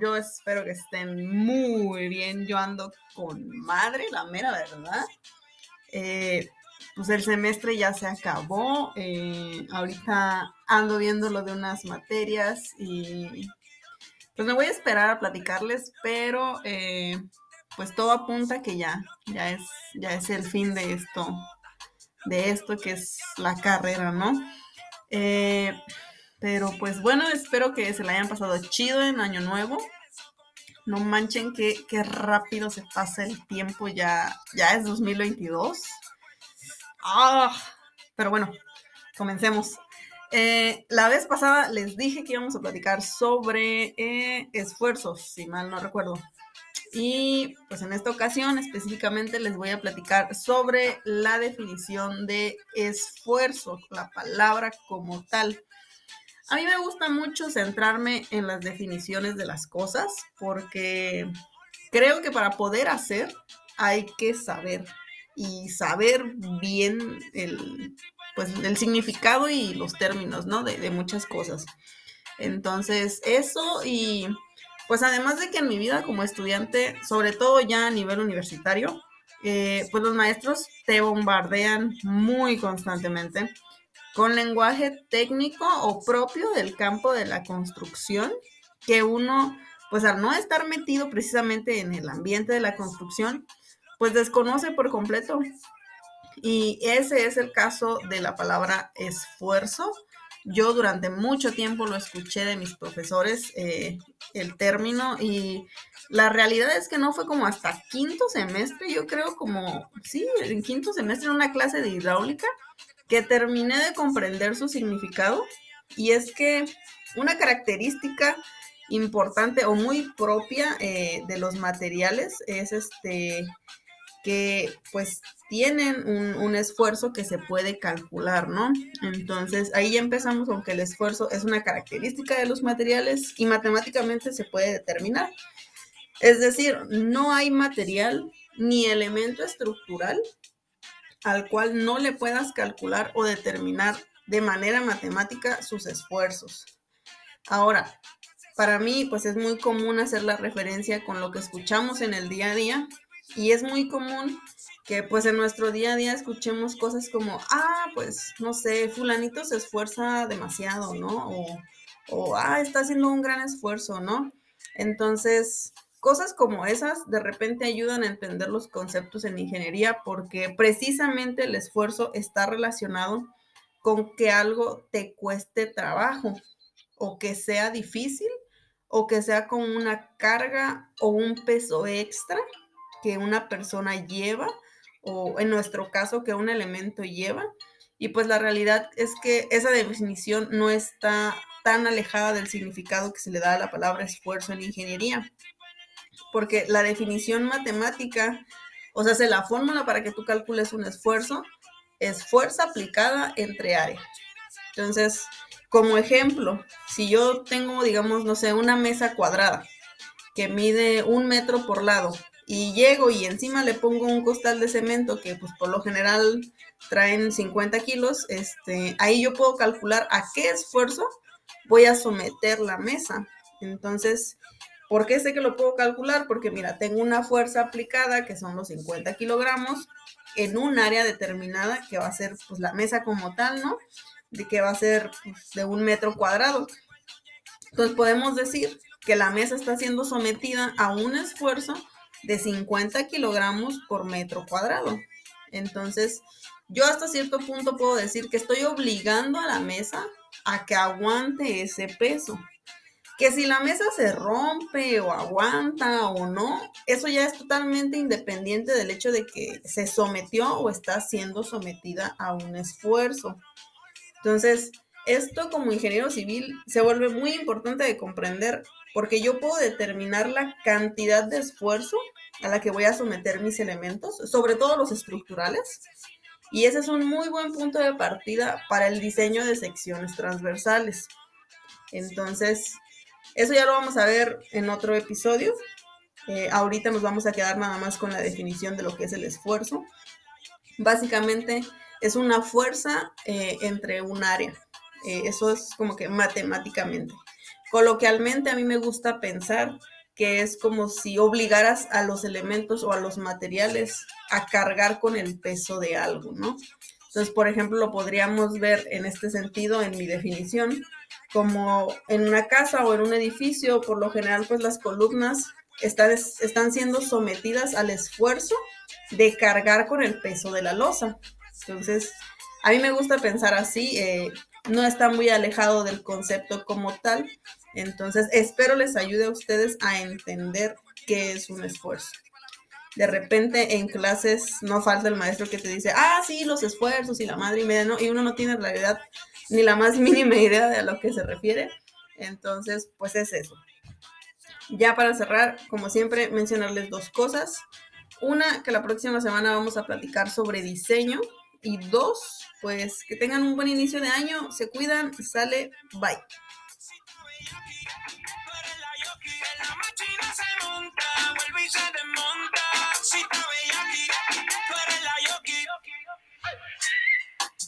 Yo espero que estén muy bien. Yo ando con madre, la mera verdad. Eh, pues el semestre ya se acabó. Eh, ahorita ando viendo lo de unas materias y pues me voy a esperar a platicarles, pero eh, pues todo apunta que ya, ya es, ya es el fin de esto, de esto que es la carrera, ¿no? Pero pues bueno, espero que se la hayan pasado chido en Año Nuevo. No manchen que, rápido se pasa el tiempo, ya, ya es 2022. Ah, pero bueno, comencemos. Eh, la vez pasada les dije que íbamos a platicar sobre eh, esfuerzos, si mal no recuerdo. Y pues en esta ocasión específicamente les voy a platicar sobre la definición de esfuerzo, la palabra como tal. A mí me gusta mucho centrarme en las definiciones de las cosas porque creo que para poder hacer hay que saber y saber bien el, pues, el significado y los términos, ¿no? De, muchas cosas. Entonces, eso y pues además de que en mi vida como estudiante, sobre todo ya a nivel universitario, eh, pues los maestros te bombardean muy constantemente con lenguaje técnico o propio del campo de la construcción, que uno, pues al no estar metido precisamente en el ambiente de la construcción, pues desconoce por completo. Y ese es el caso de la palabra esfuerzo. Yo durante mucho tiempo lo escuché de mis profesores, eh, el término, y la realidad es que no fue como hasta quinto semestre, yo creo como, sí, en quinto semestre en una clase de hidráulica, que terminé de comprender su significado y es que una característica importante o muy propia eh, de los materiales es este que pues tienen un, un, esfuerzo que se puede calcular, ¿no? Entonces ahí empezamos con que el esfuerzo es una característica de los materiales y matemáticamente se puede determinar. Es decir, no hay material ni elemento estructural al cual no le puedas calcular o determinar de manera matemática sus esfuerzos. Ahora, para mí, pues es muy común hacer la referencia con lo que escuchamos en el día a día y es muy común que pues en nuestro día a día escuchemos cosas como, ah, pues no sé, fulanito se esfuerza demasiado, ¿no? O, o ah, está haciendo un gran esfuerzo, ¿no? Entonces, Cosas como esas de repente ayudan a entender los conceptos en ingeniería porque precisamente el esfuerzo está relacionado con que algo te cueste trabajo o que sea difícil o que sea con una carga o un peso extra que una persona lleva o en nuestro caso que un elemento lleva. Y pues la realidad es que esa definición no está tan alejada del significado que se le da a la palabra esfuerzo en ingeniería porque la definición matemática, o sea, la fórmula para que tú calcules un esfuerzo, es fuerza aplicada entre área. Entonces, como ejemplo, si yo tengo, digamos, no sé, una mesa cuadrada que mide un metro por lado y llego y encima le pongo un costal de cemento que pues por lo general traen 50 kilos, este, ahí yo puedo calcular a qué esfuerzo voy a someter la mesa. Entonces, ¿Por qué sé que lo puedo calcular? Porque mira, tengo una fuerza aplicada que son los 50 kilogramos en un área determinada que va a ser pues la mesa como tal, ¿no? De que va a ser pues, de un metro cuadrado. Entonces podemos decir que la mesa está siendo sometida a un esfuerzo de 50 kilogramos por metro cuadrado. Entonces, yo hasta cierto punto puedo decir que estoy obligando a la mesa a que aguante ese peso que si la mesa se rompe o aguanta o no, eso ya es totalmente independiente del hecho de que se sometió o está siendo sometida a un esfuerzo. Entonces, esto como ingeniero civil se vuelve muy importante de comprender porque yo puedo determinar la cantidad de esfuerzo a la que voy a someter mis elementos, sobre todo los estructurales, Y ese es un muy buen punto de partida para el diseño de secciones transversales. Entonces, eso ya lo vamos a ver en otro episodio. Eh, ahorita nos vamos a quedar nada más con la definición de lo que es el esfuerzo. Básicamente es una fuerza eh, entre un área. Eh, eso es como que matemáticamente. Coloquialmente a mí me gusta pensar que es como si obligaras a los elementos o a los materiales a cargar con el peso de algo, ¿no? Entonces, por ejemplo, lo podríamos ver en este sentido en mi definición, como en una casa o en un edificio, por lo general, pues las columnas están, están siendo sometidas al esfuerzo de cargar con el peso de la losa. Entonces, a mí me gusta pensar así, eh, no está muy alejado del concepto como tal, entonces espero les ayude a ustedes a entender qué es un esfuerzo. De repente en clases no falta el maestro que te dice, ah, sí, los esfuerzos y la madre y media, ¿no? Y uno no tiene en realidad ni la más mínima idea de a lo que se refiere. Entonces, pues es eso. Ya para cerrar, como siempre, mencionarles dos cosas. Una, que la próxima semana vamos a platicar sobre diseño y dos, pues que tengan un buen inicio de año, se cuidan, sale, bye.